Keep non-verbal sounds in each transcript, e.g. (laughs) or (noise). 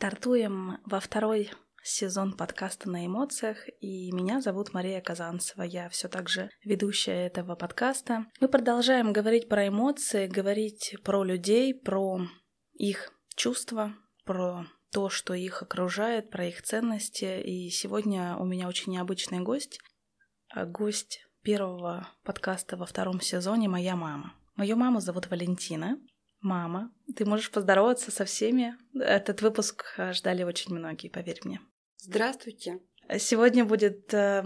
Стартуем во второй сезон подкаста на эмоциях, и меня зовут Мария Казанцева. Я все так же ведущая этого подкаста. Мы продолжаем говорить про эмоции, говорить про людей, про их чувства, про то, что их окружает, про их ценности. И сегодня у меня очень необычный гость. А гость первого подкаста во втором сезоне моя мама. Мою маму зовут Валентина. Мама, ты можешь поздороваться со всеми. Этот выпуск э, ждали очень многие, поверь мне. Здравствуйте. Сегодня будет э,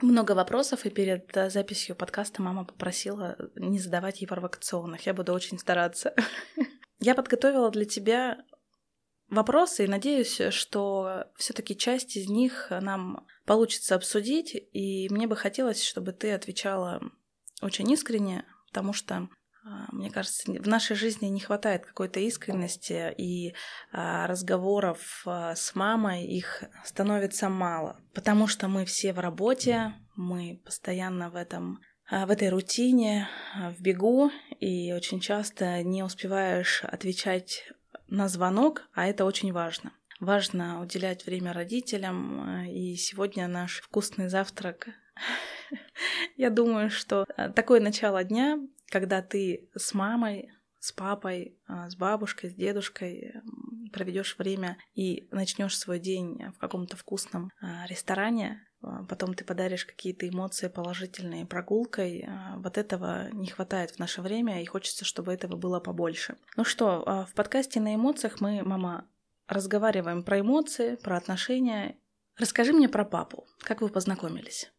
много вопросов, и перед э, записью подкаста мама попросила не задавать ей провокационных. Я буду очень стараться. (laughs) Я подготовила для тебя вопросы и надеюсь, что все-таки часть из них нам получится обсудить, и мне бы хотелось, чтобы ты отвечала очень искренне, потому что мне кажется, в нашей жизни не хватает какой-то искренности, и а, разговоров а, с мамой их становится мало, потому что мы все в работе, мы постоянно в этом в этой рутине, в бегу, и очень часто не успеваешь отвечать на звонок, а это очень важно. Важно уделять время родителям, и сегодня наш вкусный завтрак (laughs) я думаю, что такое начало дня когда ты с мамой, с папой, а, с бабушкой, с дедушкой проведешь время и начнешь свой день в каком-то вкусном а, ресторане, а, потом ты подаришь какие-то эмоции положительные прогулкой. Вот этого не хватает в наше время, и хочется, чтобы этого было побольше. Ну что, в подкасте на эмоциях мы, мама, разговариваем про эмоции, про отношения. Расскажи мне про папу. Как вы познакомились?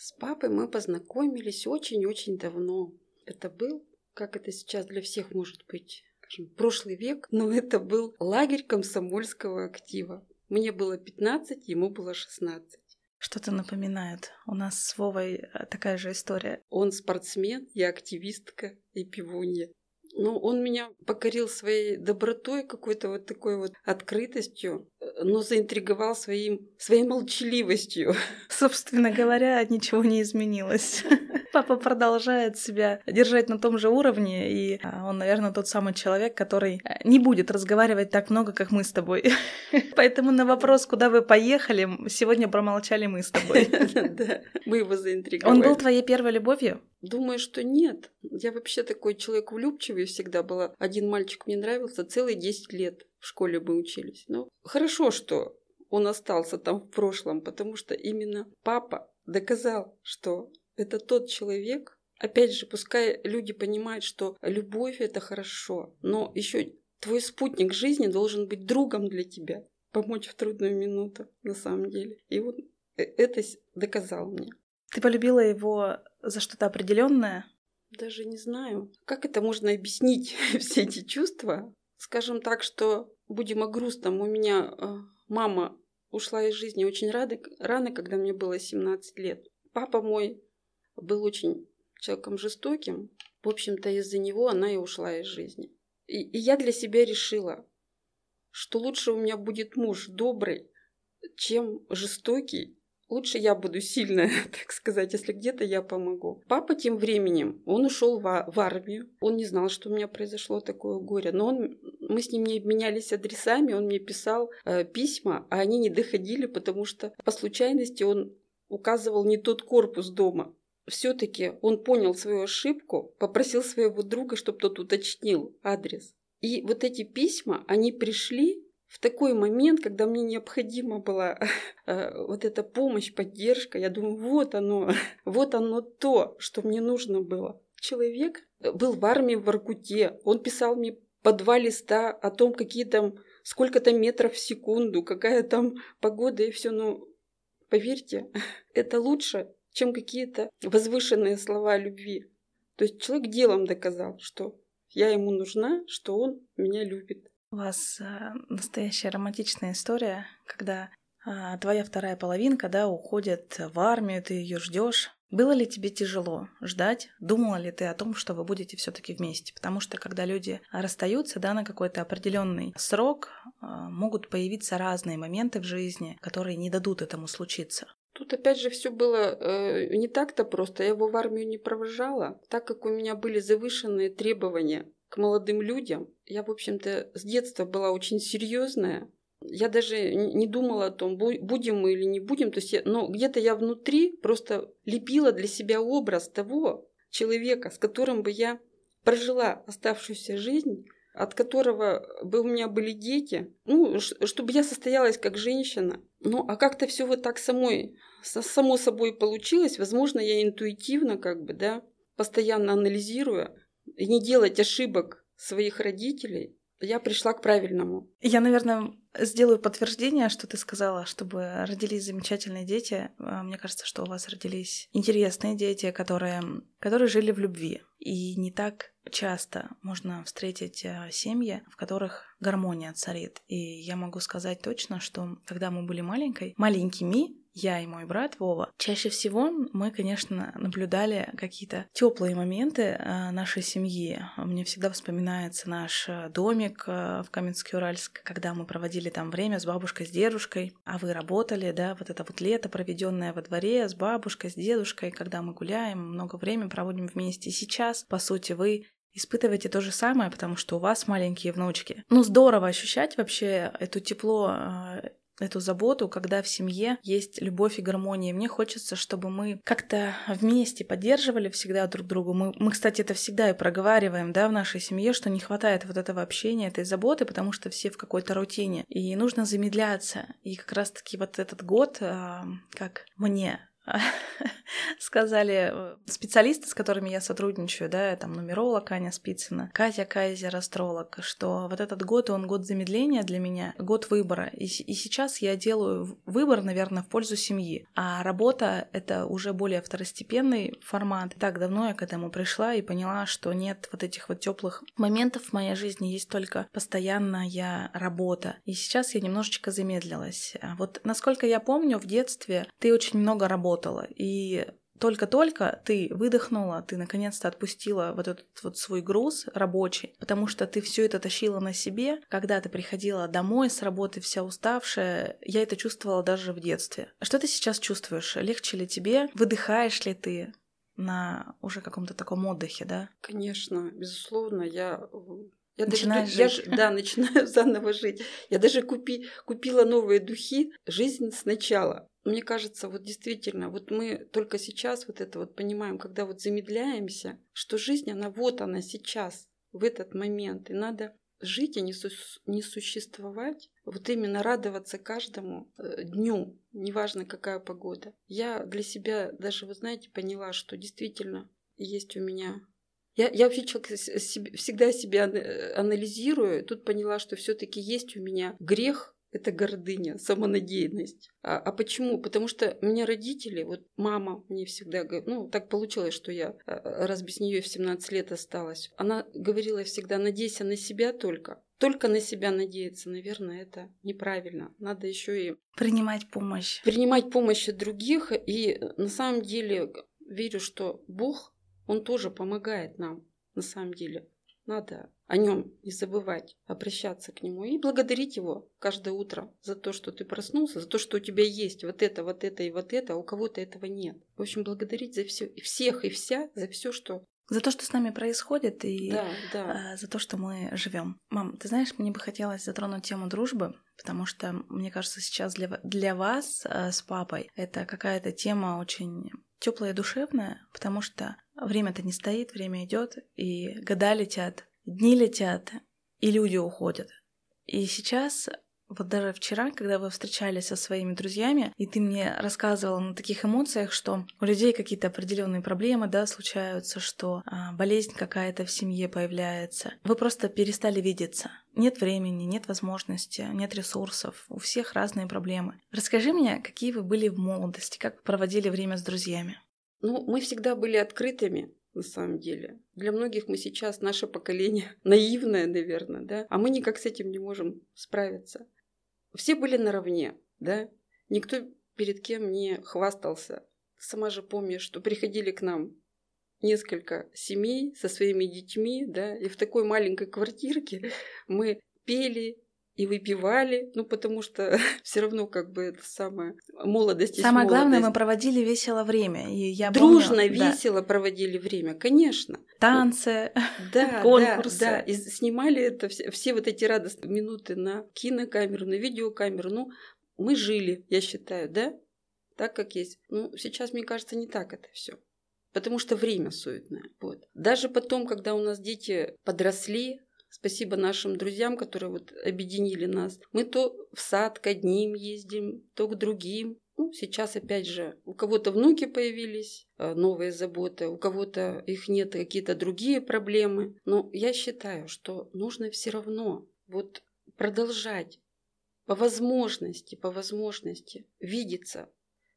С папой мы познакомились очень-очень давно. Это был, как это сейчас для всех может быть, скажем, прошлый век, но это был лагерь комсомольского актива. Мне было 15, ему было 16. Что-то напоминает. У нас с Вовой э, такая же история. Он спортсмен, я активистка и пивунья. Но он меня покорил своей добротой, какой-то вот такой вот открытостью, э, но заинтриговал своим, своей молчаливостью. Собственно говоря, ничего не изменилось. Папа продолжает себя держать на том же уровне, и а, он, наверное, тот самый человек, который э, не будет разговаривать так много, как мы с тобой. (laughs) Поэтому на вопрос, куда вы поехали, сегодня промолчали мы с тобой. (laughs) Мы его заинтриговали. Он был твоей первой любовью? Думаю, что нет. Я вообще такой человек влюбчивый всегда была. Один мальчик мне нравился целые 10 лет. В школе мы учились. Но хорошо, что он остался там в прошлом, потому что именно папа доказал, что это тот человек, опять же, пускай люди понимают, что любовь это хорошо, но еще твой спутник жизни должен быть другом для тебя, помочь в трудную минуту, на самом деле. И вот э, это доказал мне. Ты полюбила его за что-то определенное? Даже не знаю. Как это можно объяснить, (laughs) все эти чувства? Скажем так, что будем о грустном. У меня э, мама ушла из жизни очень рано, рано, когда мне было 17 лет. Папа мой был очень человеком жестоким. В общем-то, из-за него она и ушла из жизни. И, и я для себя решила, что лучше у меня будет муж добрый, чем жестокий. Лучше я буду сильная, (laughs) так сказать, если где-то я помогу. Папа тем временем, он ушел в, в армию. Он не знал, что у меня произошло такое горе. Но он, мы с ним не обменялись адресами, он мне писал э, письма, а они не доходили, потому что по случайности он указывал не тот корпус дома все-таки он понял свою ошибку, попросил своего друга, чтобы тот уточнил адрес. И вот эти письма, они пришли в такой момент, когда мне необходима была (laughs) э, вот эта помощь, поддержка. Я думаю, вот оно, (laughs) вот оно то, что мне нужно было. Человек был в армии в Воркуте, он писал мне по два листа о том, какие там сколько-то метров в секунду, какая там погода и все. Но поверьте, (laughs) это лучше, чем какие-то возвышенные слова любви. То есть человек делом доказал, что я ему нужна, что он меня любит. У вас э, настоящая романтичная история, когда э, твоя вторая половинка, да, уходит в армию, ты ее ждешь. Было ли тебе тяжело ждать? Думала ли ты о том, что вы будете все-таки вместе? Потому что когда люди расстаются, да, на какой-то определенный срок, э, могут появиться разные моменты в жизни, которые не дадут этому случиться. Тут опять же все было э, не так-то просто. Я его в армию не провожала, так как у меня были завышенные требования к молодым людям. Я, в общем-то, с детства была очень серьезная. я даже не думала о том, будем мы или не будем. То есть я, но где-то я внутри просто лепила для себя образ того человека, с которым бы я прожила оставшуюся жизнь, от которого бы у меня были дети, ну, чтобы я состоялась как женщина. Ну, а как-то все вот так самой, само собой получилось. Возможно, я интуитивно как бы, да, постоянно анализируя, не делать ошибок своих родителей, я пришла к правильному. Я, наверное, сделаю подтверждение, что ты сказала, чтобы родились замечательные дети. А, мне кажется, что у вас родились интересные дети, которые, которые жили в любви. И не так часто можно встретить а, семьи, в которых гармония царит. И я могу сказать точно, что когда мы были маленькой, маленькими, я и мой брат Вова, чаще всего мы, конечно, наблюдали какие-то теплые моменты э, нашей семьи. Мне всегда вспоминается наш э, домик э, в Каменске-Уральск, когда мы проводили там время с бабушкой, с дедушкой, а вы работали, да, вот это вот лето, проведенное во дворе с бабушкой, с дедушкой, когда мы гуляем, много времени проводим вместе. И сейчас, по сути, вы испытываете то же самое, потому что у вас маленькие внучки. Ну, здорово ощущать вообще это тепло эту заботу, когда в семье есть любовь и гармония. Мне хочется, чтобы мы как-то вместе поддерживали всегда друг друга. Мы, мы, кстати, это всегда и проговариваем, да, в нашей семье, что не хватает вот этого общения, этой заботы, потому что все в какой-то рутине. И нужно замедляться. И как раз-таки вот этот год, а, как мне (laughs) сказали э, специалисты, с которыми я сотрудничаю, да, там нумеролог Аня Спицына, Катя Кайзер, астролог, что вот этот год, он год замедления для меня, год выбора. И, и сейчас я делаю выбор, наверное, в пользу семьи. А работа — это уже более второстепенный формат. Так давно я к этому пришла и поняла, что нет вот этих вот теплых моментов в моей жизни, есть только постоянная работа. И сейчас я немножечко замедлилась. А вот насколько я помню, в детстве ты очень много работал работала. И только-только ты выдохнула, ты наконец-то отпустила вот этот вот свой груз рабочий, потому что ты все это тащила на себе. Когда ты приходила домой с работы вся уставшая, я это чувствовала даже в детстве. Что ты сейчас чувствуешь? Легче ли тебе? Выдыхаешь ли ты? на уже каком-то таком отдыхе, да? Конечно, безусловно, я я Начинаешь даже, жить. Я, да, начинаю (laughs) заново жить. Я даже купи, купила новые духи «Жизнь сначала». Мне кажется, вот действительно, вот мы только сейчас вот это вот понимаем, когда вот замедляемся, что жизнь, она вот она сейчас, в этот момент. И надо жить и не, су не существовать, вот именно радоваться каждому э, дню, неважно какая погода. Я для себя даже, вы знаете, поняла, что действительно есть у меня я, я вообще человек всегда себя анализирую. Тут поняла, что все-таки есть у меня грех это гордыня, самонадеянность. А, а почему? Потому что меня родители, вот мама мне всегда, ну так получилось, что я а, раз без нее в 17 лет осталась. Она говорила всегда, надейся на себя только. Только на себя надеяться, наверное, это неправильно. Надо еще и принимать помощь. Принимать помощь от других. И на самом деле верю, что Бог он тоже помогает нам, на самом деле. Надо о нем не забывать, обращаться к нему и благодарить его каждое утро за то, что ты проснулся, за то, что у тебя есть вот это, вот это и вот это, а у кого-то этого нет. В общем, благодарить за все, и всех и вся, за все, что за то, что с нами происходит, и да, да. Э, за то, что мы живем. Мам, ты знаешь, мне бы хотелось затронуть тему дружбы, потому что, мне кажется, сейчас для, для вас э, с папой это какая-то тема очень теплая и душевная, потому что время-то не стоит, время идет, и года летят, дни летят, и люди уходят. И сейчас вот даже вчера, когда вы встречались со своими друзьями, и ты мне рассказывала на таких эмоциях, что у людей какие-то определенные проблемы, да, случаются, что а, болезнь какая-то в семье появляется. Вы просто перестали видеться. Нет времени, нет возможности, нет ресурсов. У всех разные проблемы. Расскажи мне, какие вы были в молодости, как проводили время с друзьями? Ну, мы всегда были открытыми, на самом деле. Для многих мы сейчас, наше поколение, (laughs) наивное, наверное, да, а мы никак с этим не можем справиться все были наравне, да, никто перед кем не хвастался. Сама же помнишь, что приходили к нам несколько семей со своими детьми, да, и в такой маленькой квартирке (laughs) мы пели, и выпивали, ну потому что (laughs) все равно как бы это самое молодость. Самое молодость. главное, мы проводили весело время, и я дружно, помню, весело да. проводили время, конечно. Танцы, (laughs) да, конкурсы, да, да, и снимали это все, все вот эти радостные минуты на кинокамеру, на видеокамеру. Ну, мы жили, я считаю, да, так как есть. Ну, сейчас мне кажется не так это все потому что время суетное. Вот. Даже потом, когда у нас дети подросли, Спасибо нашим друзьям, которые вот объединили нас. Мы то в сад к одним ездим, то к другим. Ну, сейчас, опять же, у кого-то внуки появились, э, новые заботы, у кого-то их нет, какие-то другие проблемы. Но я считаю, что нужно все равно вот продолжать по возможности, по возможности видеться,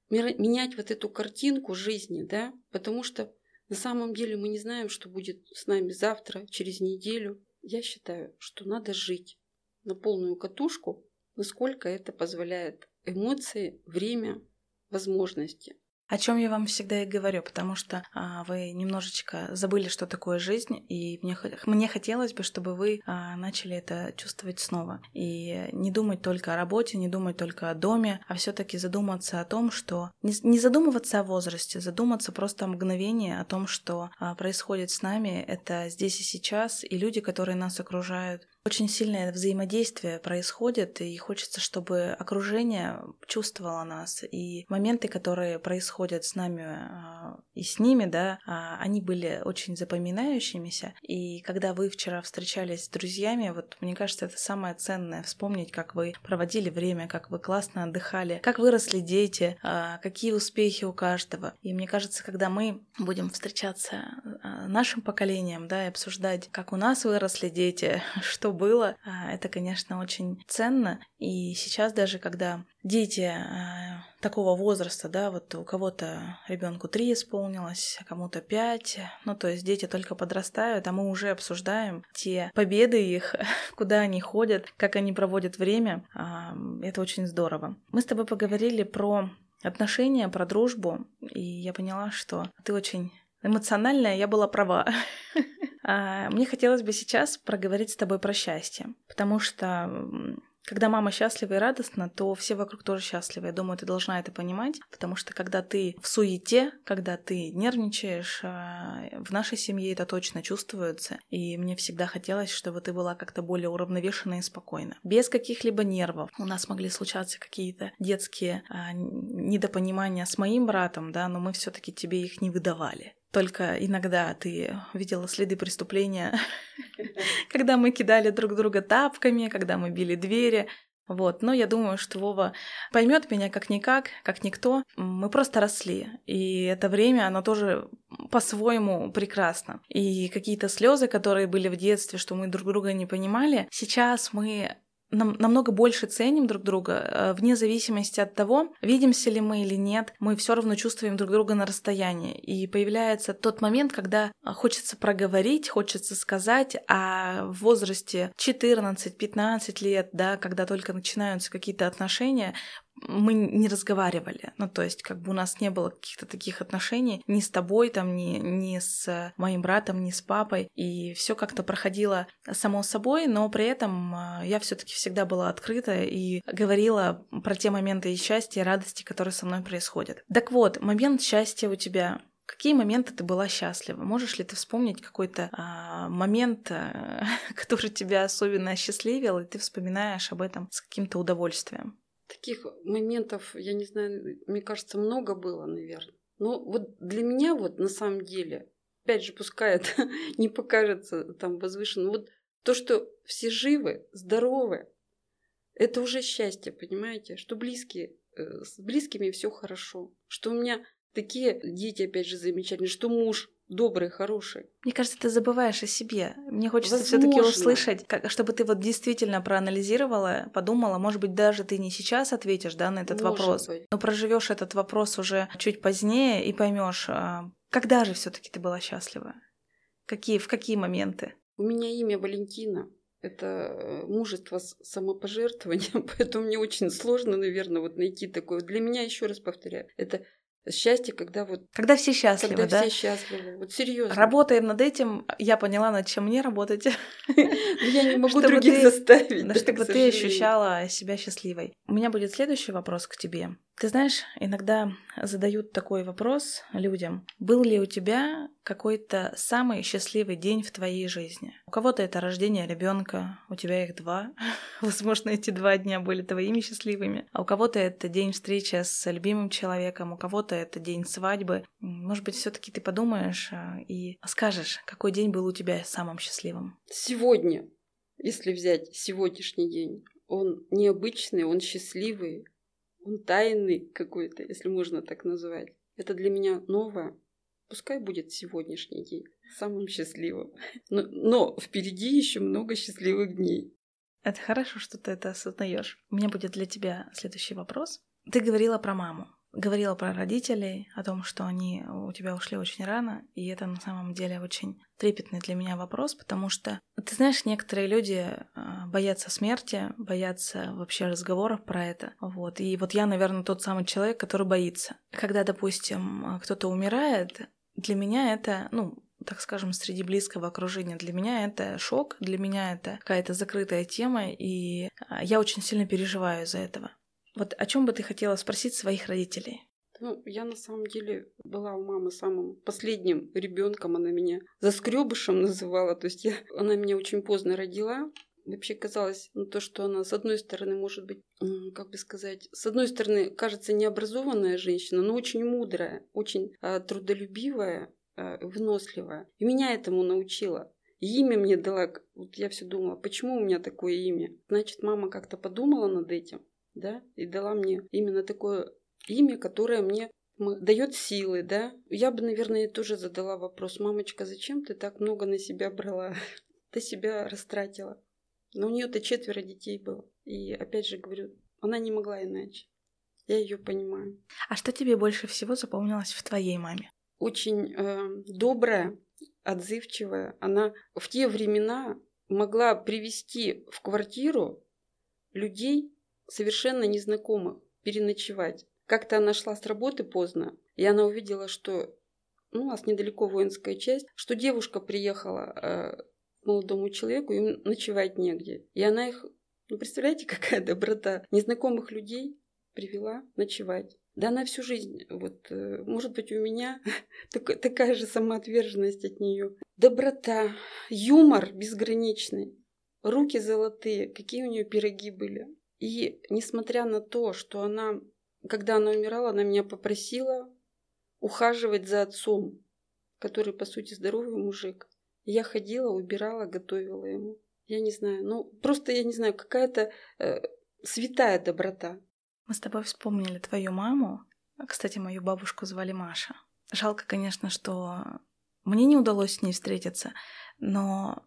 менять вот эту картинку жизни, да, потому что на самом деле мы не знаем, что будет с нами завтра, через неделю. Я считаю, что надо жить на полную катушку, насколько это позволяет эмоции, время, возможности. О чем я вам всегда и говорю, потому что а, вы немножечко забыли, что такое жизнь, и мне, мне хотелось бы, чтобы вы а, начали это чувствовать снова. И не думать только о работе, не думать только о доме, а все-таки задуматься о том, что... Не, не задумываться о возрасте, задуматься просто о мгновении, о том, что а, происходит с нами, это здесь и сейчас, и люди, которые нас окружают, очень сильное взаимодействие происходит, и хочется, чтобы окружение чувствовало нас, и моменты, которые происходят с нами а, и с ними, да, а, они были очень запоминающимися. И когда вы вчера встречались с друзьями, вот мне кажется, это самое ценное вспомнить, как вы проводили время, как вы классно отдыхали, как выросли дети, а, какие успехи у каждого. И мне кажется, когда мы будем встречаться нашим поколением, да, и обсуждать, как у нас выросли дети, (laughs) что было. А, это, конечно, очень ценно. И сейчас даже, когда дети а, такого возраста, да, вот у кого-то ребенку три исполнилось, а кому-то пять, ну, то есть дети только подрастают, а мы уже обсуждаем те победы их, (laughs) куда они ходят, как они проводят время. А, это очень здорово. Мы с тобой поговорили про отношения, про дружбу, и я поняла, что ты очень эмоциональная, я была права. (laughs) А, мне хотелось бы сейчас проговорить с тобой про счастье, потому что когда мама счастлива и радостна, то все вокруг тоже счастливы. Я думаю, ты должна это понимать, потому что когда ты в суете, когда ты нервничаешь, а, в нашей семье это точно чувствуется. И мне всегда хотелось, чтобы ты была как-то более уравновешена и спокойна. Без каких-либо нервов. У нас могли случаться какие-то детские а, недопонимания с моим братом, да, но мы все-таки тебе их не выдавали. Только иногда ты видела следы преступления, (laughs) когда мы кидали друг друга тапками, когда мы били двери. Вот, но я думаю, что Вова поймет меня как никак, как никто. Мы просто росли, и это время, оно тоже по-своему прекрасно. И какие-то слезы, которые были в детстве, что мы друг друга не понимали, сейчас мы нам, намного больше ценим друг друга, э, вне зависимости от того, видимся ли мы или нет, мы все равно чувствуем друг друга на расстоянии. И появляется тот момент, когда хочется проговорить, хочется сказать, а в возрасте 14-15 лет, да, когда только начинаются какие-то отношения, мы не разговаривали. Ну, то есть, как бы у нас не было каких-то таких отношений ни с тобой, там, ни, ни с моим братом, ни с папой. И все как-то проходило само собой, но при этом а, я все-таки всегда была открыта и говорила про те моменты и счастья, и радости, которые со мной происходят. Так вот, момент счастья у тебя Какие моменты ты была счастлива? Можешь ли ты вспомнить какой-то а, момент, а, (laughs) который тебя особенно осчастливил, и ты вспоминаешь об этом с каким-то удовольствием? Таких моментов, я не знаю, мне кажется, много было, наверное. Но вот для меня вот на самом деле, опять же, пускай это (laughs) не покажется там возвышенно, вот то, что все живы, здоровы, это уже счастье, понимаете? Что близкие, э, с близкими все хорошо. Что у меня такие дети, опять же, замечательные, что муж добрый, хороший. Мне кажется, ты забываешь о себе. Мне хочется все-таки услышать, как, чтобы ты вот действительно проанализировала, подумала, может быть, даже ты не сейчас ответишь, да, на этот может вопрос, быть. но проживешь этот вопрос уже чуть позднее и поймешь, а, когда же все-таки ты была счастлива, какие в какие моменты. У меня имя Валентина. Это э, мужество с самопожертвованием, (laughs) поэтому мне очень сложно, наверное, вот найти такое. Для меня, еще раз повторяю, это Счастье, когда вот... Когда все счастливы, когда да? все счастливы. Вот серьезно. Работаем над этим, я поняла, над чем мне работать. Я не могу других заставить. Чтобы ты ощущала себя счастливой. У меня будет следующий вопрос к тебе. Ты знаешь, иногда задают такой вопрос людям. Был ли у тебя какой-то самый счастливый день в твоей жизни? У кого-то это рождение ребенка, у тебя их два. (laughs) Возможно, эти два дня были твоими счастливыми. А у кого-то это день встречи с любимым человеком, у кого-то это день свадьбы. Может быть, все-таки ты подумаешь а, и скажешь, какой день был у тебя самым счастливым? Сегодня, если взять сегодняшний день, он необычный, он счастливый, он тайный какой-то, если можно так назвать. Это для меня новое. Пускай будет сегодняшний день самым счастливым. Но, но впереди еще много счастливых дней. Это хорошо, что ты это осознаешь. У меня будет для тебя следующий вопрос. Ты говорила про маму, говорила про родителей, о том, что они у тебя ушли очень рано, и это на самом деле очень трепетный для меня вопрос, потому что, ты знаешь, некоторые люди а, боятся смерти, боятся вообще разговоров про это, вот. И вот я, наверное, тот самый человек, который боится. Когда, допустим, кто-то умирает, для меня это, ну, так скажем, среди близкого окружения. Для меня это шок, для меня это какая-то закрытая тема, и а, я очень сильно переживаю из-за этого. Вот о чем бы ты хотела спросить своих родителей? Ну, я на самом деле была у мамы самым последним ребенком. Она меня заскребышем называла. То есть я, она меня очень поздно родила. Вообще казалось, ну, то, что она, с одной стороны, может быть, как бы сказать, с одной стороны, кажется необразованная женщина, но очень мудрая, очень а, трудолюбивая, а, выносливая. И меня этому научила. Имя мне дала, вот я все думала, почему у меня такое имя? Значит, мама как-то подумала над этим, да, и дала мне именно такое имя, которое мне дает силы, да. Я бы, наверное, тоже задала вопрос, мамочка, зачем ты так много на себя брала? (laughs) Ты себя растратила. Но у нее-то четверо детей было. И опять же говорю, она не могла иначе. Я ее понимаю. А что тебе больше всего запомнилось в твоей маме? Очень э, добрая, отзывчивая. Она в те времена могла привести в квартиру людей совершенно незнакомых, переночевать. Как-то она шла с работы поздно, и она увидела, что ну, у нас недалеко воинская часть, что девушка приехала э, к молодому человеку, им ночевать негде. И она их, ну, представляете, (laughs) какая доброта, незнакомых людей привела ночевать. Да она всю жизнь, вот, э, может быть, у меня (laughs) так- такая же самоотверженность от нее. Доброта, юмор безграничный, руки золотые, какие у нее пироги были. И несмотря на то, что она, когда она умирала, она меня попросила ухаживать за отцом, который, по сути, здоровый мужик. Я ходила, убирала, готовила ему. Я не знаю, ну, просто я не знаю, какая-то э, святая доброта. Мы с тобой вспомнили твою маму. Кстати, мою бабушку звали Маша. Жалко, конечно, что мне не удалось с ней встретиться, но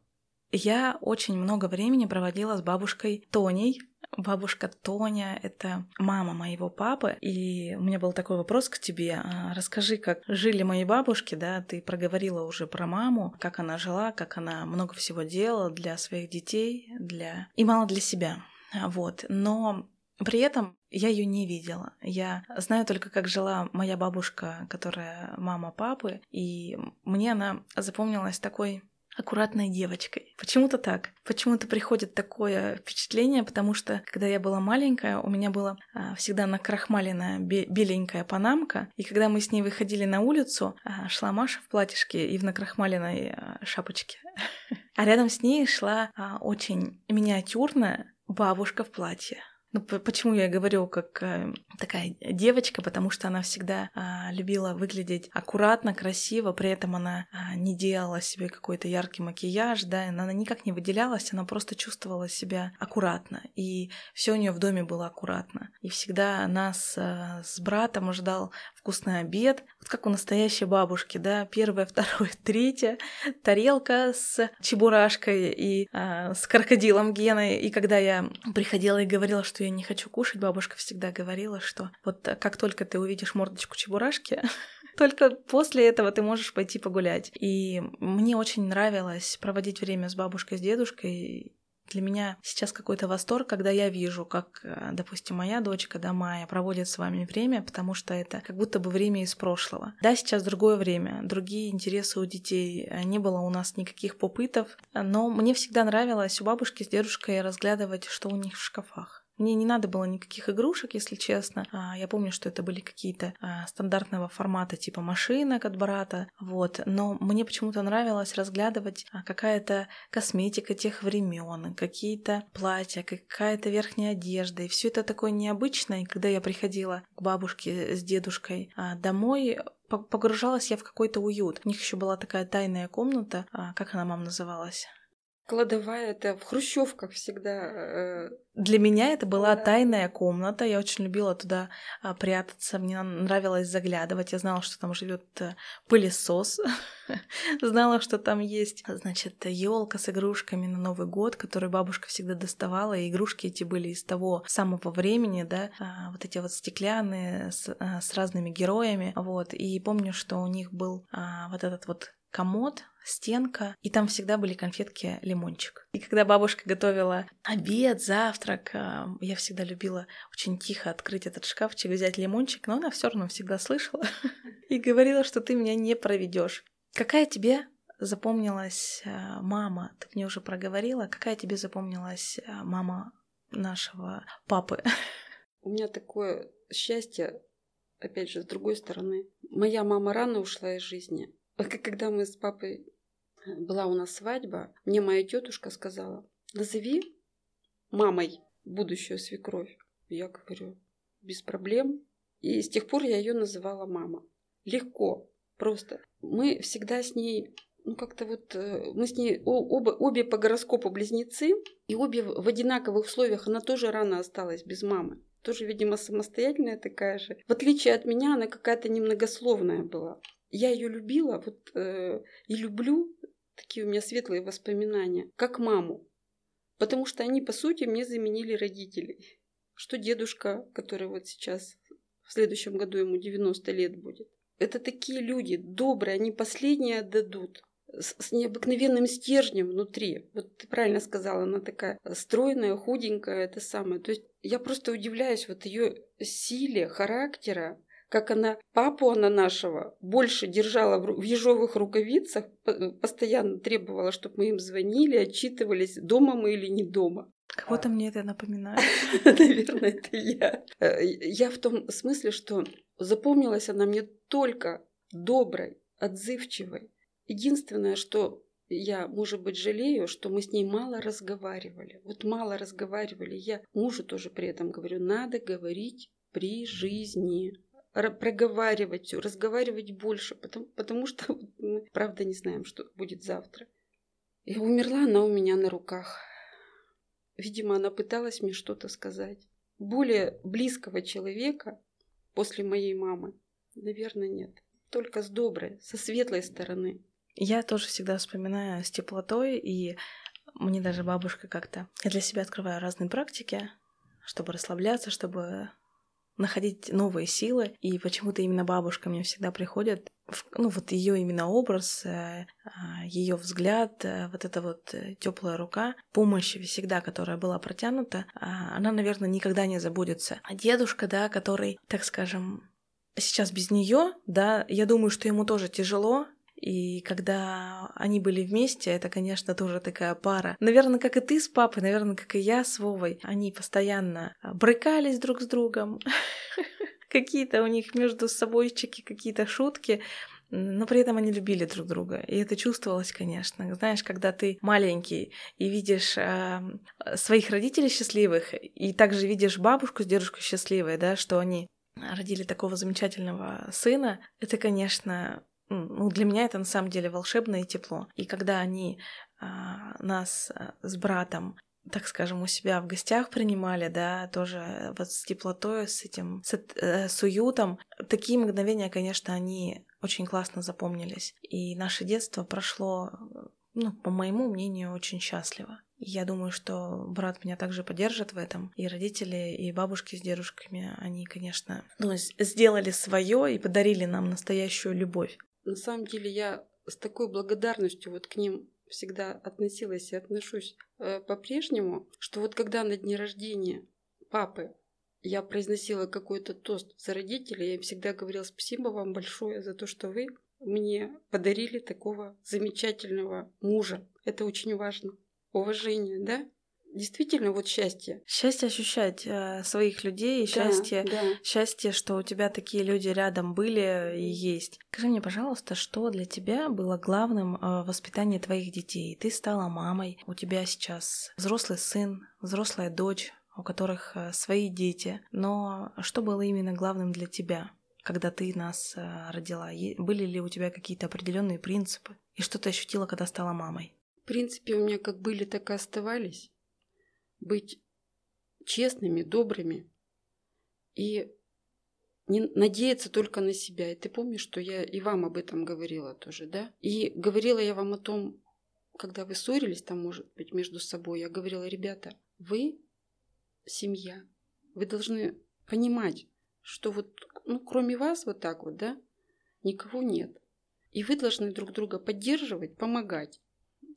я очень много времени проводила с бабушкой Тоней. Бабушка Тоня — это мама моего папы, и у меня был такой вопрос к тебе. А, Расскажи, как жили мои бабушки, да, ты проговорила уже про маму, как она жила, как она много всего делала для своих детей, для... и мало для себя. А, Вот, но при этом я ее не видела. Я знаю только, как жила моя бабушка, которая мама папы, и мне она запомнилась такой аккуратной девочкой. Почему-то так. Почему-то приходит такое впечатление, потому что, когда я была маленькая, у меня была а, всегда накрахмаленная бе- беленькая панамка, и когда мы с ней выходили на улицу, а, шла Маша в платьишке и в накрахмаленной а, шапочке. (laughs) А рядом с ней шла а, очень миниатюрная бабушка в платье. Ну, почему я говорю как э, такая девочка, потому что она всегда а, любила выглядеть аккуратно, красиво, при этом она а, не делала себе какой-то яркий макияж, да, она никак не выделялась, она просто чувствовала себя аккуратно, и все у нее в доме было аккуратно. И всегда нас а, с братом ждал вкусный обед, вот как у настоящей бабушки, да, первое, (laughs) второе, третье, тарелка с чебурашкой и а, с крокодилом Геной. И когда я приходила и говорила, что я не хочу кушать, бабушка всегда говорила, что вот как только ты увидишь мордочку чебурашки, (laughs) только после этого ты можешь пойти погулять. И мне очень нравилось проводить время с бабушкой, с дедушкой. Для меня сейчас какой-то восторг, когда я вижу, как, э, допустим, моя дочка, да, Майя, проводит с вами время, потому что это как будто бы время из прошлого. Да, сейчас другое время, другие интересы у детей, э, не было у нас никаких попытов, но мне всегда нравилось у бабушки с дедушкой разглядывать, что у них в шкафах. Мне не надо было никаких игрушек, если честно. А, я помню, что это были какие-то а, стандартного формата, типа машинок от брата, вот. Но мне почему-то нравилось разглядывать а, какая-то косметика тех времен, какие-то платья, какая-то верхняя одежда. И все это такое необычное. И когда я приходила к бабушке с дедушкой домой, погружалась я в какой-то уют. У них еще была такая тайная комната, как она, мам, называлась? Кладовая это в хрущевках всегда. Э, Для меня это была тайная комната. Я очень любила туда а, прятаться. Мне нравилось заглядывать. Я знала, что там живет э, пылесос. (laughs) знала, что там есть, значит, елка с игрушками на Новый год, которую бабушка всегда доставала. И игрушки эти были из того самого времени, да, а, вот эти вот стеклянные с, а, с разными героями. Вот. И помню, что у них был а, вот этот вот комод, стенка, и там всегда были конфетки лимончик. И когда бабушка готовила обед, завтрак, а, я всегда любила очень тихо открыть этот шкафчик, взять лимончик, но она все равно всегда слышала (laughs) и говорила, что ты меня не проведешь. Какая тебе запомнилась а, мама? Ты мне уже проговорила. Какая тебе запомнилась а, мама нашего папы? У меня такое счастье, опять же, с другой стороны. Моя мама рано ушла из жизни, когда мы с папой э, была у нас свадьба, мне моя тетушка сказала, назови мамой будущую свекровь. Я говорю, без проблем. И с тех пор я ее называла мама. Легко, просто. Мы всегда с ней, ну как-то вот, э, мы с ней оба, обе по гороскопу близнецы, и обе в одинаковых условиях. Она тоже рано осталась без мамы. Тоже, видимо, самостоятельная такая же. В отличие от меня, она какая-то немногословная была я ее любила вот, э, и люблю, такие у меня светлые воспоминания, как маму. Потому что они, по сути, мне заменили родителей. Что дедушка, который вот сейчас, в следующем году ему 90 лет будет. Это такие люди добрые, они последние отдадут с, с необыкновенным стержнем внутри. Вот ты правильно сказала, она такая стройная, худенькая, это самое. То есть я просто удивляюсь вот ее силе характера, как она папу она нашего больше держала в ежовых рукавицах, постоянно требовала, чтобы мы им звонили, отчитывались, дома мы или не дома. Кого-то мне это напоминает. (laughs) Наверное, это я. Э, я в том смысле, что запомнилась она мне только доброй, отзывчивой. Единственное, что я, может быть, жалею, что мы с ней мало разговаривали. Вот мало разговаривали. Я мужу тоже при этом говорю, надо говорить при жизни проговаривать разговаривать больше, потому, потому что мы правда не знаем, что будет завтра. И умерла она у меня на руках. Видимо, она пыталась мне что-то сказать. Более близкого человека после моей мамы, наверное, нет. Только с доброй, со светлой стороны. Я тоже всегда вспоминаю с теплотой, и мне даже бабушка как-то... Я для себя открываю разные практики, чтобы расслабляться, чтобы находить новые силы, и почему-то именно бабушка мне всегда приходит, ну вот ее именно образ, э, а, ее взгляд, э, вот эта вот э, теплая рука, помощь всегда, которая была протянута, а, она, наверное, никогда не забудется. А дедушка, да, который, так скажем, сейчас без нее, да, я думаю, что ему тоже тяжело, и когда они были вместе, это, конечно, тоже такая пара. Наверное, как и ты с папой, наверное, как и я с Вовой, они постоянно а, брыкались друг с другом. (laughs) Какие-то у них между собойчики, какие-то шутки но при этом они любили друг друга. И это чувствовалось, конечно. Знаешь, когда ты маленький и видишь э, своих родителей счастливых, и также видишь бабушку с дедушкой счастливой, да, что они родили такого замечательного сына, это, конечно, ну, для меня это на самом деле волшебное тепло. И когда они а, нас а, с братом так скажем, у себя в гостях принимали, да, тоже вот с теплотой, с этим, с, э, с уютом. Такие мгновения, конечно, они очень классно запомнились. И наше детство прошло, ну, по моему мнению, очень счастливо. Я думаю, что брат меня также поддержит в этом. И родители, и бабушки с дедушками, они, конечно, ну, сделали свое и подарили нам настоящую любовь на самом деле я с такой благодарностью вот к ним всегда относилась и отношусь э, по-прежнему, что вот когда на дне рождения папы я произносила какой-то тост за родителей, я им всегда говорила спасибо вам большое за то, что вы мне подарили такого замечательного мужа. Это очень важно. Уважение, да? Действительно вот счастье. Счастье ощущать э, своих людей, счастье, да. счастье, что у тебя такие люди рядом были и есть. Скажи мне, пожалуйста, что для тебя было главным э, в воспитании твоих детей? Ты стала мамой, у тебя сейчас взрослый сын, взрослая дочь, у которых э, свои дети. Но что было именно главным для тебя? когда ты нас э, родила? Были ли у тебя какие-то определенные принципы? И что ты ощутила, когда стала мамой? В принципе, у меня как были, так и оставались быть честными, добрыми и не надеяться только на себя. И ты помнишь, что я и вам об этом говорила тоже, да? И говорила я вам о том, когда вы ссорились там, может быть, между собой, я говорила, ребята, вы семья, вы должны понимать, что вот, ну, кроме вас вот так вот, да, никого нет. И вы должны друг друга поддерживать, помогать,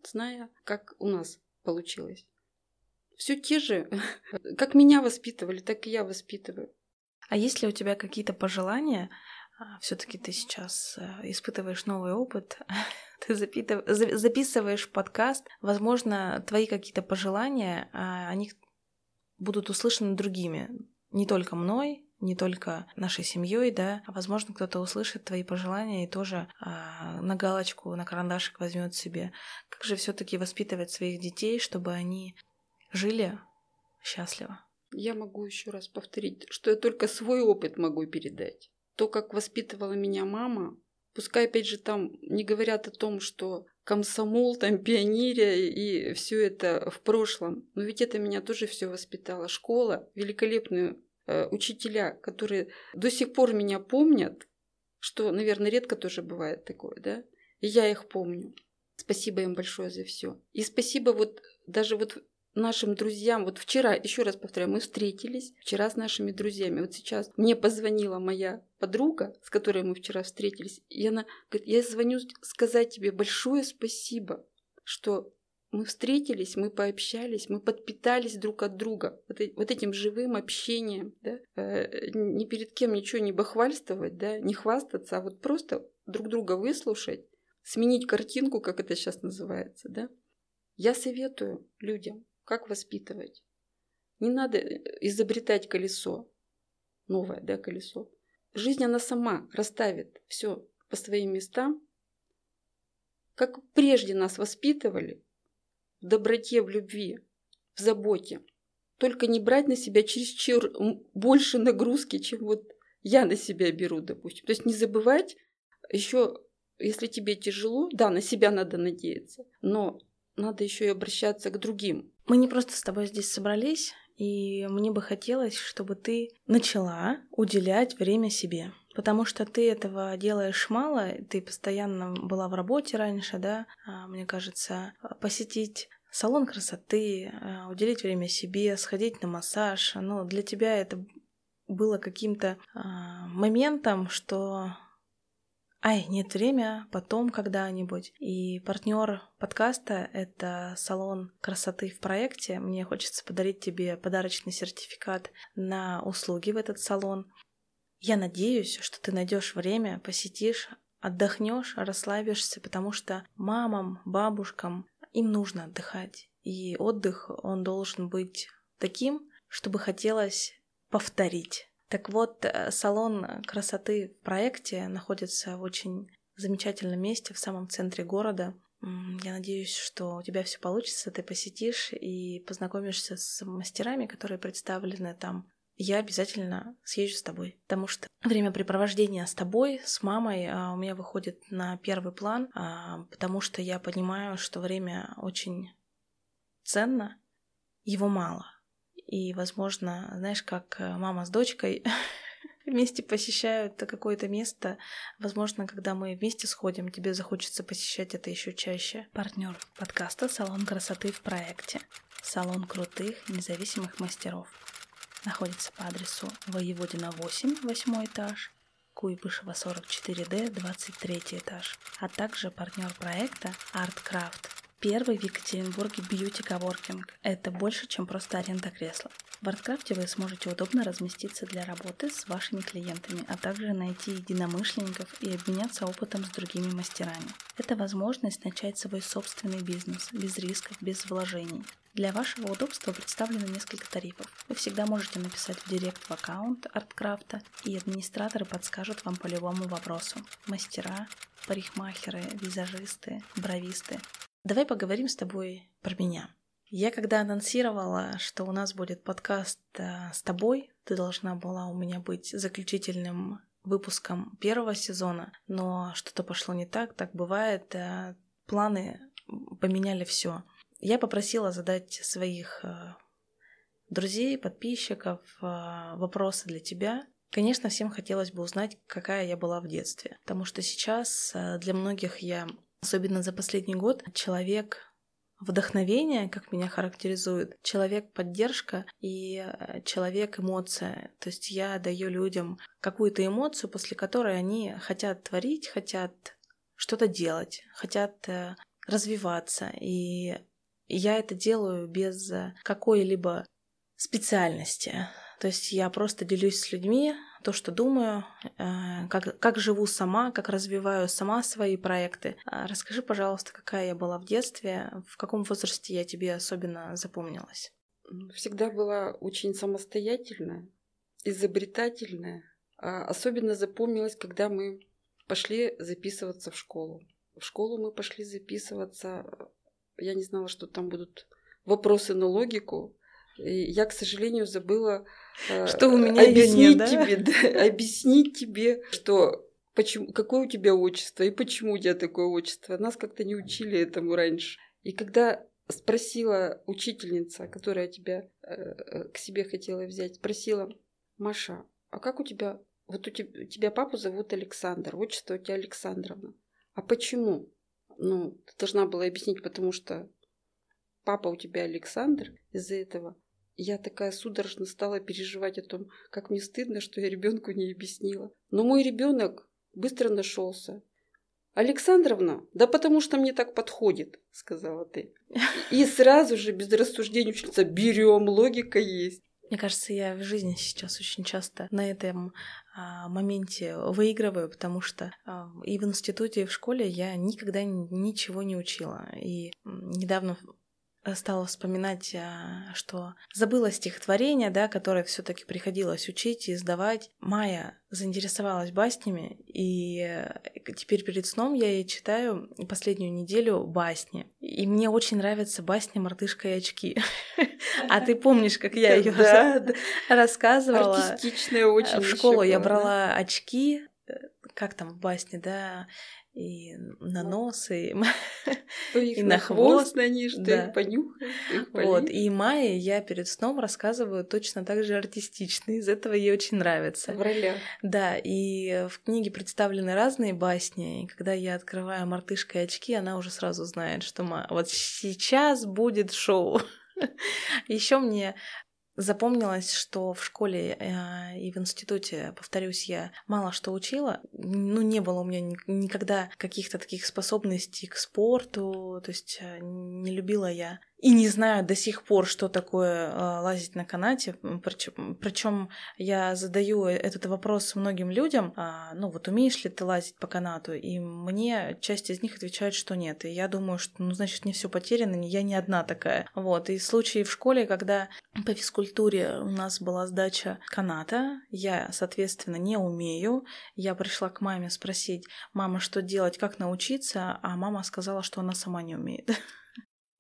зная, как у нас получилось все те же. (laughs) Как меня воспитывали, так и я воспитываю. А есть ли у тебя какие-то пожелания? А, Все-таки ты сейчас э, испытываешь новый опыт, (laughs) ты записываешь подкаст. Возможно, твои какие-то пожелания, а, они будут услышаны другими. Не только мной, не только нашей семьей, да, а возможно кто-то услышит твои пожелания и тоже а, на галочку, на карандашик возьмет себе. Как же все-таки воспитывать своих детей, чтобы они жили счастливо. Я могу еще раз повторить, что я только свой опыт могу передать. То, как воспитывала меня мама, пускай опять же там не говорят о том, что комсомол, там пионерия и все это в прошлом, но ведь это меня тоже все воспитало. Школа, великолепные э, учителя, которые до сих пор меня помнят, что, наверное, редко тоже бывает такое, да? И я их помню. Спасибо им большое за все. И спасибо вот даже вот нашим друзьям, вот вчера, еще раз повторяю, мы встретились вчера с нашими друзьями. Вот сейчас мне позвонила моя подруга, с которой мы вчера встретились, и она говорит, я звоню сказать тебе большое спасибо, что мы встретились, мы пообщались, мы подпитались друг от друга вот, вот этим живым общением, да? э, ни перед кем ничего не бахвальствовать, да? не хвастаться, а вот просто друг друга выслушать, сменить картинку, как это сейчас называется. Да? Я советую людям как воспитывать? Не надо э, изобретать колесо. Новое, да, колесо. Жизнь, она сама расставит все по своим местам. Как прежде нас воспитывали, в доброте, в любви, в заботе. Только не брать на себя чересчур больше нагрузки, чем вот я на себя беру, допустим. То есть не забывать еще, если тебе тяжело, да, на себя надо надеяться, но надо еще и обращаться к другим. Мы не просто с тобой здесь собрались, и мне бы хотелось, чтобы ты начала уделять время себе. Потому что ты этого делаешь мало, ты постоянно была в работе раньше, да, а, мне кажется, посетить салон красоты, а, уделить время себе, сходить на массаж, ну, для тебя это было каким-то а, моментом, что Ай, нет время, потом когда-нибудь. И партнер подкаста — это салон красоты в проекте. Мне хочется подарить тебе подарочный сертификат на услуги в этот салон. Я надеюсь, что ты найдешь время, посетишь, отдохнешь, расслабишься, потому что мамам, бабушкам им нужно отдыхать. И отдых, он должен быть таким, чтобы хотелось повторить. Так вот, э, салон красоты в проекте находится в очень замечательном месте в самом центре города. Я надеюсь, что у тебя все получится, ты посетишь и познакомишься с мастерами, которые представлены там. Я обязательно съезжу с тобой, потому что времяпрепровождение с тобой, с мамой а, у меня выходит на первый план, а, потому что я понимаю, что время очень ценно, его мало. И, возможно, знаешь, как э, мама с дочкой (laughs) вместе посещают какое-то место. Возможно, когда мы вместе сходим, тебе захочется посещать это еще чаще. Партнер подкаста «Салон красоты» в проекте. Салон крутых, независимых мастеров. Находится по адресу Воеводина 8, 8 этаж, Куйбышева 44D, 23 этаж. А также партнер проекта ArtCraft первый в Екатеринбурге бьюти-коворкинг. Это больше, чем просто аренда кресла. В Арткрафте вы сможете удобно разместиться для работы с вашими клиентами, а также найти единомышленников и обменяться опытом с другими мастерами. Это возможность начать свой собственный бизнес, без рисков, без вложений. Для вашего удобства представлено несколько тарифов. Вы всегда можете написать в директ в аккаунт Арткрафта, и администраторы подскажут вам по любому вопросу. Мастера, парикмахеры, визажисты, бровисты. Давай поговорим с тобой про меня. Я когда анонсировала, что у нас будет подкаст э, с тобой, ты должна была у меня быть заключительным выпуском первого сезона, но что-то пошло не так, так бывает, э, планы поменяли все. Я попросила задать своих э, друзей, подписчиков вопросы для тебя. Конечно, всем хотелось бы узнать, какая я была в детстве, потому что сейчас для многих я, особенно за последний год, человек вдохновение, как меня характеризует, человек поддержка и э, человек эмоция. То есть я даю людям какую-то эмоцию, после которой они хотят творить, хотят что-то делать, хотят э, развиваться. И я это делаю без какой-либо специальности. То есть я просто делюсь с людьми то, что думаю, э, как, как живу сама, как развиваю сама свои проекты. А расскажи, пожалуйста, какая я была в детстве, в каком возрасте я тебе особенно запомнилась? Всегда была очень самостоятельная, изобретательная. А особенно запомнилась, когда мы пошли записываться в школу. В школу мы пошли записываться. Я не знала, что там будут вопросы на логику. И я, к сожалению, забыла что у меня объяснить нет, да? тебе, да, (laughs) объяснить тебе, что почему, какое у тебя отчество и почему у тебя такое отчество. Нас как-то не учили этому раньше. И когда спросила учительница, которая тебя э, э, к себе хотела взять, спросила, Маша, а как у тебя, вот у тебя, у тебя папу зовут Александр, отчество у тебя Александровна. А почему? Ну, ты должна была объяснить, потому что папа у тебя Александр из-за этого я такая судорожно стала переживать о том, как мне стыдно, что я ребенку не объяснила. Но мой ребенок быстро нашелся. Александровна, да потому что мне так подходит, сказала ты. И сразу же без рассуждений учиться берем, логика есть. Мне кажется, я в жизни сейчас очень часто на этом а, моменте выигрываю, потому что а, и в институте, и в школе я никогда ничего не учила. И недавно стала вспоминать, а, что забыла стихотворение, да, которое все-таки приходилось учить и сдавать. Майя заинтересовалась баснями, и э, теперь перед сном я ей читаю последнюю неделю басни. И мне очень нравится басня «Мартышка и очки». (laughs) А ты помнишь, как я ее (laughs) рассказывала? Артистичная очень. В школу я брала очки, э, как там в басне, да, (laughs) и на нос, и, и на хвост на ниж, да. их понюхаешь, их Вот, и Майе я перед сном рассказываю точно так же артистично, из этого ей очень нравится. В ролях. Да, и в книге представлены разные басни, и когда я открываю «Мартышка и очки», она уже сразу знает, что вот сейчас будет шоу. (laughs) Еще мне Запомнилось, что в школе э, и в институте, повторюсь, я мало что учила. Ну, не было у меня ни, никогда каких-то таких способностей к спорту. То есть э, не любила я и не знаю до сих пор, что такое э, лазить на канате. Причем, я задаю этот вопрос многим людям. А, ну вот умеешь ли ты лазить по канату? И мне часть из них отвечает, что нет. И я думаю, что ну значит не все потеряно, я не одна такая. Вот. И случаи в школе, когда по физкультуре у нас была сдача каната, я, соответственно, не умею. Я пришла к маме спросить, мама, что делать, как научиться, а мама сказала, что она сама не умеет. (laughs)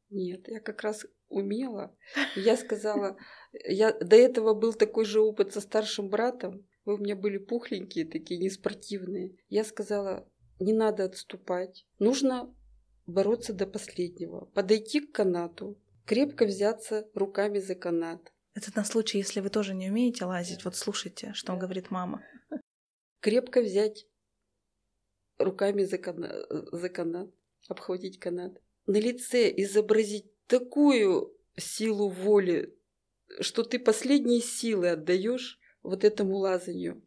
Нет, я как раз умела. Я сказала, я до этого был такой же опыт со старшим братом. Вы у меня были пухленькие такие, неспортивные. Я сказала, не надо отступать. Нужно бороться до последнего. Подойти к канату, крепко взяться руками за канат. Это на случай, если вы тоже не умеете лазить. Вот слушайте, что да. говорит мама. Крепко взять руками за, кана... за канат, обхватить канат на лице изобразить такую силу воли, что ты последние силы отдаешь вот этому лазанию.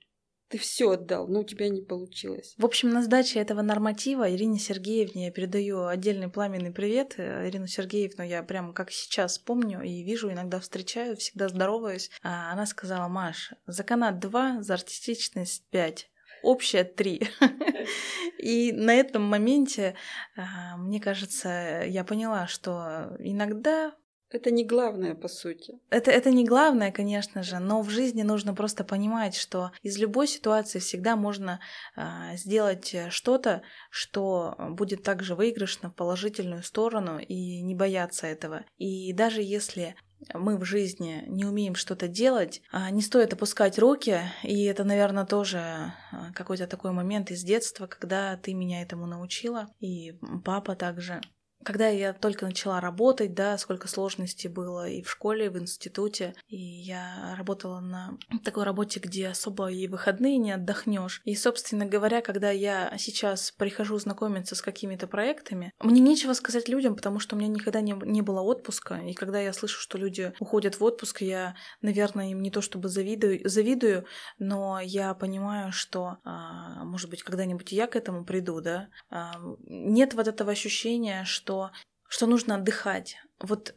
ты все отдал, но у тебя не получилось. В общем, на сдаче этого норматива Ирине Сергеевне я передаю отдельный пламенный привет. Ирину Сергеевну я прямо как сейчас помню и вижу, иногда встречаю, всегда здороваюсь. А она сказала, Маш, за канат 2, за артистичность 5 общая три. (laughs) И на этом моменте, а, мне кажется, я поняла, что иногда это не главное, по сути. Это, это не главное, конечно же, но в жизни нужно просто понимать, что из любой ситуации всегда можно э, сделать что-то, что будет также выигрышно в положительную сторону и не бояться этого. И даже если мы в жизни не умеем что-то делать, не стоит опускать руки. И это, наверное, тоже какой-то такой момент из детства, когда ты меня этому научила, и папа также когда я только начала работать, да, сколько сложностей было и в школе, и в институте, и я работала на такой работе, где особо и выходные не отдохнешь. И, собственно говоря, когда я сейчас прихожу знакомиться с какими-то проектами, мне нечего сказать людям, потому что у меня никогда не, не было отпуска, и когда я слышу, что люди уходят в отпуск, я, наверное, им не то чтобы завидую, завидую но я понимаю, что, а, может быть, когда-нибудь я к этому приду, да, а, нет вот этого ощущения, что что, что нужно отдыхать. Вот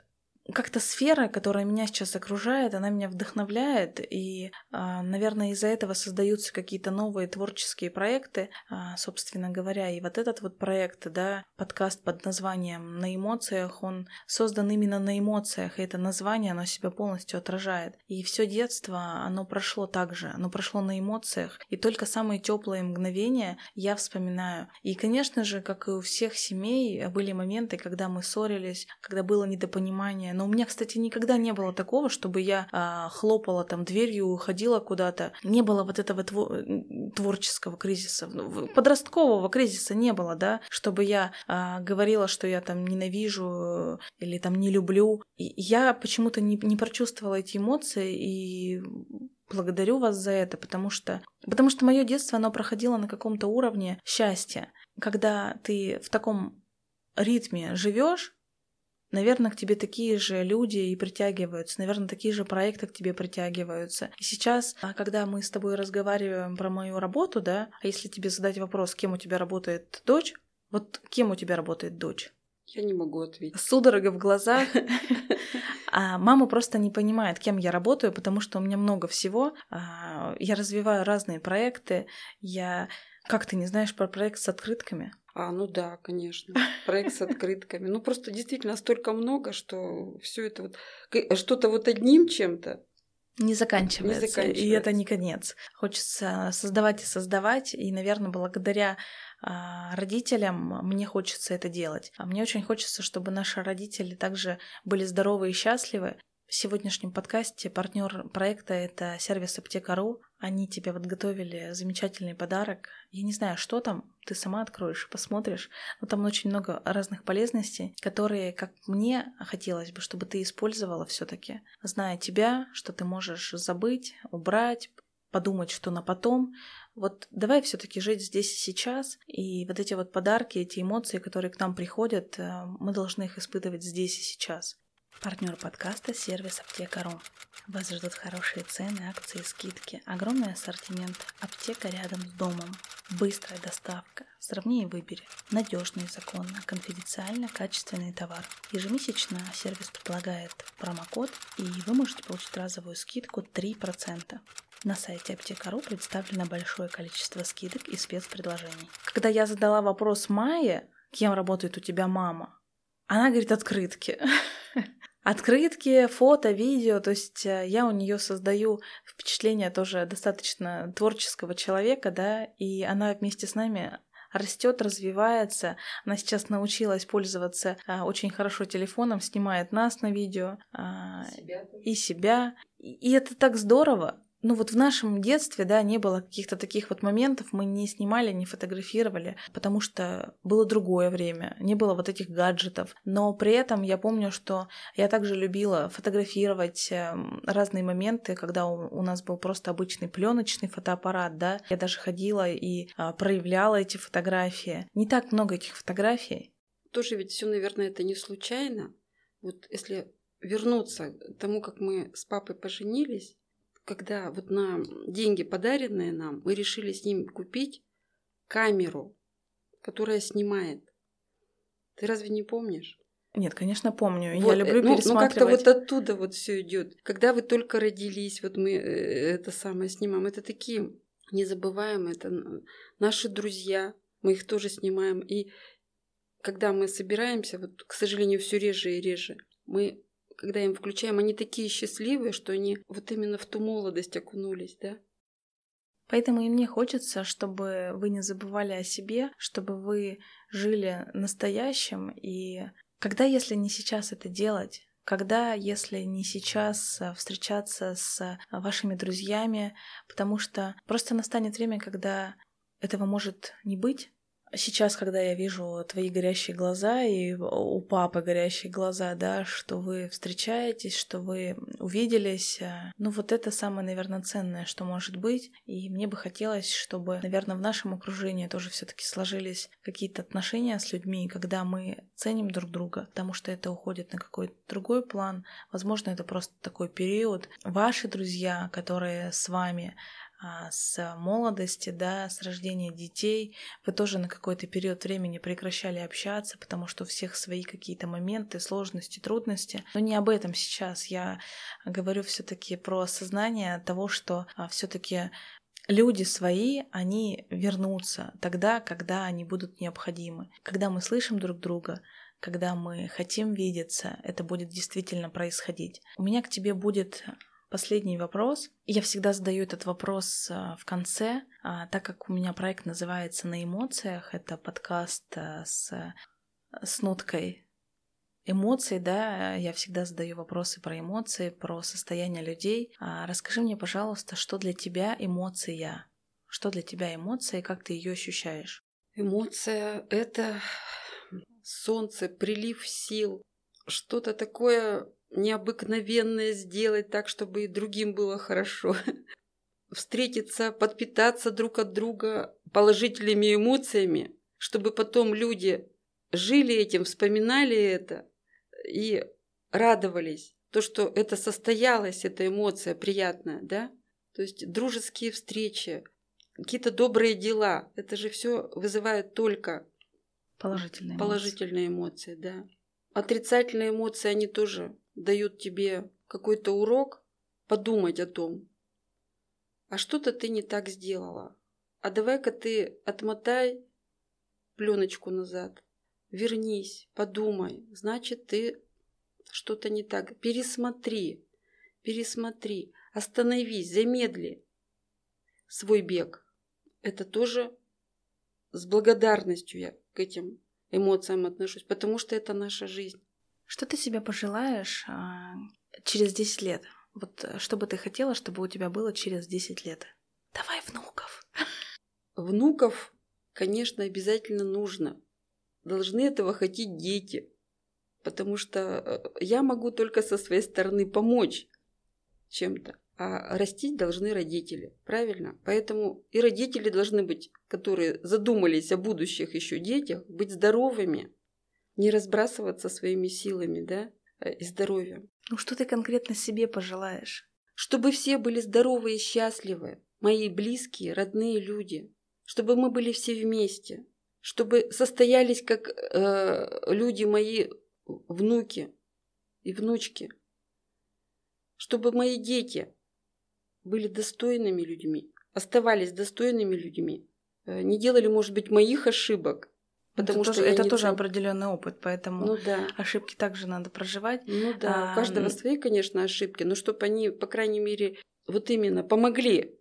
как-то сфера, которая меня сейчас окружает, она меня вдохновляет, и, а, наверное, из-за этого создаются какие-то новые творческие проекты, а, собственно говоря. И вот этот вот проект, да, подкаст под названием «На эмоциях», он создан именно на эмоциях, и это название, оно себя полностью отражает. И все детство, оно прошло так же, оно прошло на эмоциях, и только самые теплые мгновения я вспоминаю. И, конечно же, как и у всех семей, были моменты, когда мы ссорились, когда было недопонимание, но у меня, кстати, никогда не было такого, чтобы я а, хлопала там дверью, уходила куда-то. Не было вот этого тво- творческого кризиса, ну, подросткового кризиса не было, да, чтобы я а, говорила, что я там ненавижу или там не люблю. И я почему-то не, не прочувствовала эти эмоции и благодарю вас за это, потому что, потому что мое детство, оно проходило на каком-то уровне счастья. Когда ты в таком ритме живешь, Наверное, к тебе такие же люди и притягиваются, наверное, такие же проекты к тебе притягиваются. И сейчас, а, когда мы с тобой разговариваем про мою работу, да, а если тебе задать вопрос, кем у тебя работает дочь, вот кем у тебя работает дочь? Я не могу ответить. Судорога в глазах. (laughs) А мама просто не понимает, кем я работаю, потому что у меня много всего. А, я развиваю разные проекты. Я... Как ты не знаешь про проект с открытками? А, ну да, конечно. Проект с открытками. Ну просто действительно столько много, что все это вот что-то вот одним чем-то не заканчивается, не заканчивается. И это не конец. Хочется создавать и создавать. И, наверное, благодаря а, родителям мне хочется это делать. А мне очень хочется, чтобы наши родители также были здоровы и счастливы. В сегодняшнем подкасте партнер проекта это сервис Аптека.ру. Они тебе подготовили замечательный подарок. Я не знаю, что там, ты сама откроешь посмотришь. Но там очень много разных полезностей, которые, как мне хотелось бы, чтобы ты использовала все-таки, зная тебя, что ты можешь забыть, убрать, подумать, что на потом. Вот давай все-таки жить здесь и сейчас, и вот эти вот подарки, эти эмоции, которые к нам приходят, э, мы должны их испытывать здесь и сейчас. Партнер подкаста – сервис Аптека.ру. Вас ждут хорошие цены, акции, скидки, огромный ассортимент, аптека рядом с домом, быстрая доставка, сравни и выбери, надежно законно, конфиденциально качественный товар. Ежемесячно сервис предлагает промокод, и вы можете получить разовую скидку 3%. На сайте Аптека.ру представлено большое количество скидок и спецпредложений. Когда я задала вопрос Майе, кем работает у тебя мама, она говорит открытки. (laughs) Открытки, фото, видео, то есть э, я у нее создаю впечатление тоже достаточно творческого человека, да, и она вместе с нами растет, развивается. Она сейчас научилась пользоваться а, очень хорошо телефоном, снимает нас на видео а, себя и себя. И это так здорово ну вот в нашем детстве, да, не было каких-то таких вот моментов, мы не снимали, не фотографировали, потому что было другое время, не было вот этих гаджетов. Но при этом я помню, что я также любила фотографировать эм, разные моменты, когда у, нас был просто обычный пленочный фотоаппарат, да. Я даже ходила и а, проявляла эти фотографии. Не так много этих фотографий. Тоже ведь все, наверное, это не случайно. Вот если вернуться к тому, как мы с папой поженились, когда вот на деньги, подаренные нам, мы решили с ним купить камеру, которая снимает. Ты разве не помнишь? Нет, конечно, помню. Вот, Я люблю ну, пересматривать. Ну, как-то вот оттуда вот все идет. Когда вы только родились, вот мы э, это самое снимаем. Это такие незабываемые, это наши друзья. Мы их тоже снимаем. И когда мы собираемся, вот, к сожалению, все реже и реже, мы, когда им включаем, они такие счастливые, что они вот именно в ту молодость окунулись, да? Поэтому и мне хочется, чтобы вы не забывали о себе, чтобы вы жили настоящим. И когда, если не сейчас это делать, когда, если не сейчас э, встречаться с э, вашими друзьями, потому что просто настанет время, когда этого может не быть, сейчас, когда я вижу твои горящие глаза и у папы горящие глаза, да, что вы встречаетесь, что вы увиделись, э, ну вот это самое, наверное, ценное, что может быть. И мне бы хотелось, чтобы, наверное, в нашем окружении тоже все-таки сложились какие-то отношения с людьми, когда мы ценим друг друга, потому что это уходит на какой-то другой план. Возможно, это просто такой период. Ваши друзья, которые с вами, с молодости, да, с рождения детей, вы тоже на какой-то период времени прекращали общаться, потому что у всех свои какие-то моменты, сложности, трудности. Но не об этом сейчас. Я говорю все-таки про осознание того, что а, все-таки люди свои, они вернутся тогда, когда они будут необходимы. Когда мы слышим друг друга, когда мы хотим видеться, это будет действительно происходить. У меня к тебе будет Последний вопрос. Я всегда задаю этот вопрос а, в конце, а, так как у меня проект называется «На эмоциях». Это подкаст а, с, с ноткой эмоций, да, я всегда задаю вопросы про эмоции, про состояние людей. Расскажи мне, пожалуйста, что для тебя эмоция? Что для тебя эмоция и как ты ее ощущаешь? Эмоция — это солнце, прилив сил, что-то такое необыкновенное сделать так, чтобы и другим было хорошо. (laughs) Встретиться, подпитаться друг от друга положительными эмоциями, чтобы потом люди жили этим, вспоминали это и радовались. То, что это состоялось, эта эмоция приятная, да? То есть дружеские встречи, какие-то добрые дела. Это же все вызывает только положительные, положительные эмоции. эмоции, да. Отрицательные эмоции, они тоже дают тебе какой-то урок подумать о том, а что-то ты не так сделала. А давай-ка ты отмотай пленочку назад, вернись, подумай, значит, ты что-то не так. Пересмотри, пересмотри, остановись, замедли свой бег. Это тоже с благодарностью я к этим эмоциям отношусь, потому что это наша жизнь. Что ты себе пожелаешь а, через 10 лет? Вот э, что бы ты хотела, чтобы у тебя было через 10 лет? Давай внуков. Внуков, конечно, обязательно нужно. Должны этого хотеть дети. Потому что э, я могу только со своей стороны помочь чем-то. А растить должны родители, правильно? Поэтому и родители должны быть, которые задумались о будущих еще детях, быть здоровыми, не разбрасываться своими силами, да, э, и здоровьем. Ну что ты конкретно себе пожелаешь? Чтобы все были здоровы и счастливы, мои близкие, родные люди, чтобы мы были все вместе, чтобы состоялись как э, люди мои внуки и внучки, чтобы мои дети были достойными людьми, оставались достойными людьми, э, не делали, может быть, моих ошибок, Потому это что тоже, это тоже определенный опыт, поэтому ну, да. ошибки также надо проживать. Ну да, а, у каждого свои, конечно, ошибки, но чтобы они, по крайней мере, вот именно помогли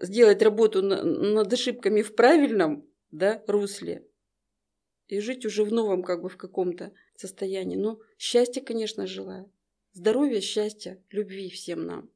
сделать работу над ошибками в правильном да, русле и жить уже в новом как бы в каком-то состоянии. Ну, счастья, конечно, желаю. Здоровья, счастья, любви всем нам.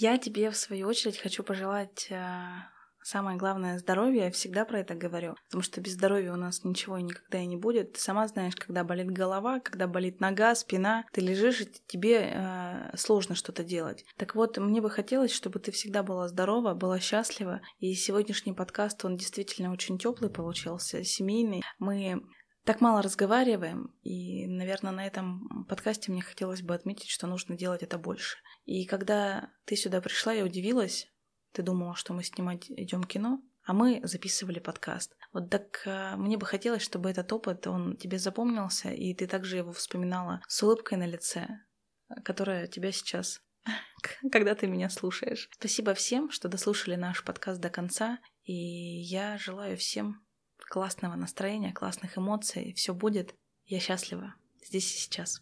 Я тебе, в свою очередь, хочу пожелать а, Самое главное – здоровье, я всегда про это говорю, потому что без здоровья у нас ничего и никогда и не будет. Ты сама знаешь, когда болит голова, когда болит нога, спина, ты лежишь, и тебе э, сложно что-то делать. Так вот, мне бы хотелось, чтобы ты всегда была здорова, была счастлива, и сегодняшний подкаст, он действительно очень теплый получился, семейный. Мы так мало разговариваем, и, наверное, на этом подкасте мне хотелось бы отметить, что нужно делать это больше. И когда ты сюда пришла, я удивилась. Ты думала, что мы снимать идем кино, а мы записывали подкаст. Вот так а, мне бы хотелось, чтобы этот опыт, он тебе запомнился, и ты также его вспоминала с улыбкой на лице, которая тебя сейчас (laughs) когда ты меня слушаешь. Спасибо всем, что дослушали наш подкаст до конца, и я желаю всем классного настроения, классных эмоций. Все будет. Я счастлива здесь и сейчас.